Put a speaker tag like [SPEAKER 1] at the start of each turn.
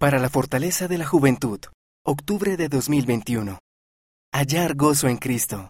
[SPEAKER 1] Para la fortaleza de la juventud, octubre de 2021. Hallar gozo en Cristo.